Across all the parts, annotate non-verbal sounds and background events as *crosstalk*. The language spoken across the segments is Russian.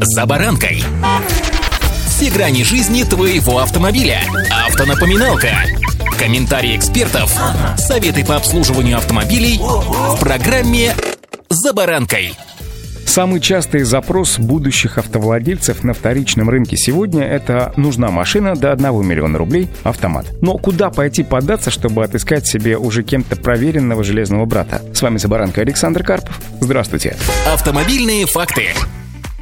«За баранкой». Все грани жизни твоего автомобиля. Автонапоминалка. Комментарии экспертов. Советы по обслуживанию автомобилей в программе «За баранкой». Самый частый запрос будущих автовладельцев на вторичном рынке сегодня – это «нужна машина до 1 миллиона рублей, автомат». Но куда пойти податься, чтобы отыскать себе уже кем-то проверенного железного брата? С вами Забаранка Александр Карпов. Здравствуйте. Автомобильные факты.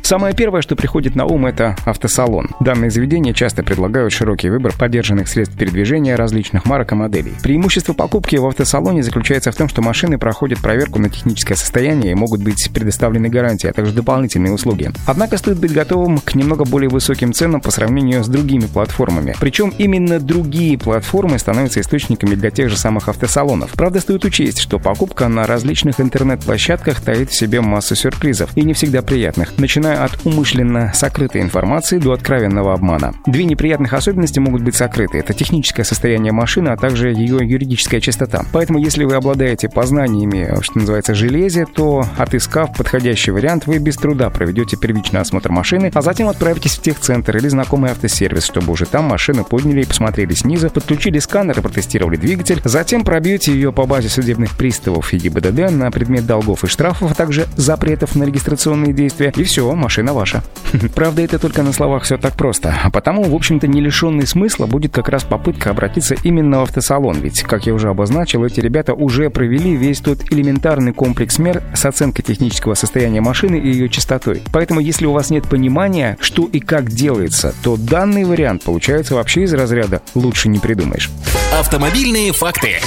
Самое первое, что приходит на ум, это автосалон. Данные заведения часто предлагают широкий выбор поддержанных средств передвижения различных марок и моделей. Преимущество покупки в автосалоне заключается в том, что машины проходят проверку на техническое состояние и могут быть предоставлены гарантии, а также дополнительные услуги. Однако стоит быть готовым к немного более высоким ценам по сравнению с другими платформами. Причем именно другие платформы становятся источниками для тех же самых автосалонов. Правда, стоит учесть, что покупка на различных интернет-площадках таит в себе массу сюрпризов и не всегда приятных, начиная начиная от умышленно сокрытой информации до откровенного обмана. Две неприятных особенности могут быть сокрыты. Это техническое состояние машины, а также ее юридическая чистота. Поэтому, если вы обладаете познаниями, что называется, железе, то, отыскав подходящий вариант, вы без труда проведете первичный осмотр машины, а затем отправитесь в техцентр или знакомый автосервис, чтобы уже там машину подняли и посмотрели снизу, подключили сканер и протестировали двигатель, затем пробьете ее по базе судебных приставов и ГИБДД на предмет долгов и штрафов, а также запретов на регистрационные действия, и все, машина ваша. *laughs* Правда, это только на словах все так просто. А потому, в общем-то, не лишенный смысла будет как раз попытка обратиться именно в автосалон. Ведь, как я уже обозначил, эти ребята уже провели весь тот элементарный комплекс мер с оценкой технического состояния машины и ее частотой. Поэтому, если у вас нет понимания, что и как делается, то данный вариант получается вообще из разряда «лучше не придумаешь». Автомобильные факты.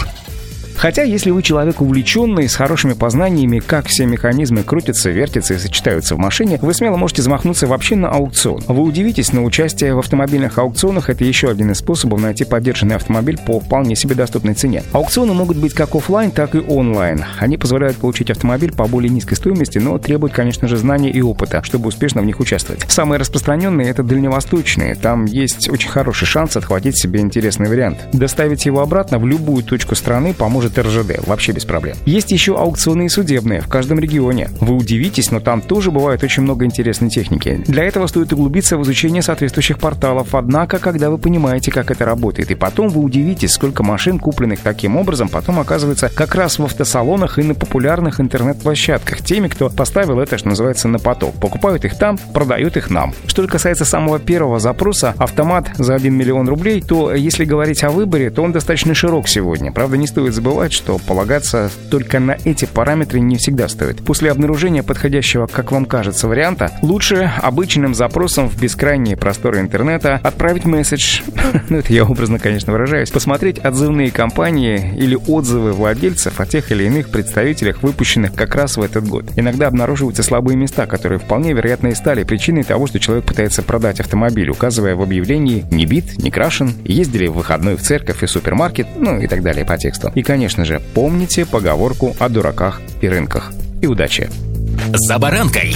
Хотя, если вы человек увлеченный, с хорошими познаниями, как все механизмы крутятся, вертятся и сочетаются в машине, вы смело можете замахнуться вообще на аукцион. Вы удивитесь, но участие в автомобильных аукционах – это еще один из способов найти поддержанный автомобиль по вполне себе доступной цене. Аукционы могут быть как офлайн, так и онлайн. Они позволяют получить автомобиль по более низкой стоимости, но требуют, конечно же, знаний и опыта, чтобы успешно в них участвовать. Самые распространенные – это дальневосточные. Там есть очень хороший шанс отхватить себе интересный вариант. Доставить его обратно в любую точку страны поможет может РЖД, вообще без проблем. Есть еще аукционы и судебные в каждом регионе. Вы удивитесь, но там тоже бывает очень много интересной техники. Для этого стоит углубиться в изучение соответствующих порталов, однако, когда вы понимаете, как это работает, и потом вы удивитесь, сколько машин, купленных таким образом, потом оказывается как раз в автосалонах и на популярных интернет-площадках, теми, кто поставил это, что называется, на поток. Покупают их там, продают их нам. Что касается самого первого запроса, автомат за 1 миллион рублей, то если говорить о выборе, то он достаточно широк сегодня. Правда, не стоит забывать, забывать, что полагаться только на эти параметры не всегда стоит. После обнаружения подходящего, как вам кажется, варианта, лучше обычным запросом в бескрайние просторы интернета отправить месседж, *laughs* ну это я образно, конечно, выражаюсь, посмотреть отзывные компании или отзывы владельцев о тех или иных представителях, выпущенных как раз в этот год. Иногда обнаруживаются слабые места, которые вполне вероятно и стали причиной того, что человек пытается продать автомобиль, указывая в объявлении «не бит, не крашен», ездили в выходной в церковь и супермаркет, ну и так далее по тексту. И, конечно, конечно же, помните поговорку о дураках и рынках. И удачи! «За баранкой»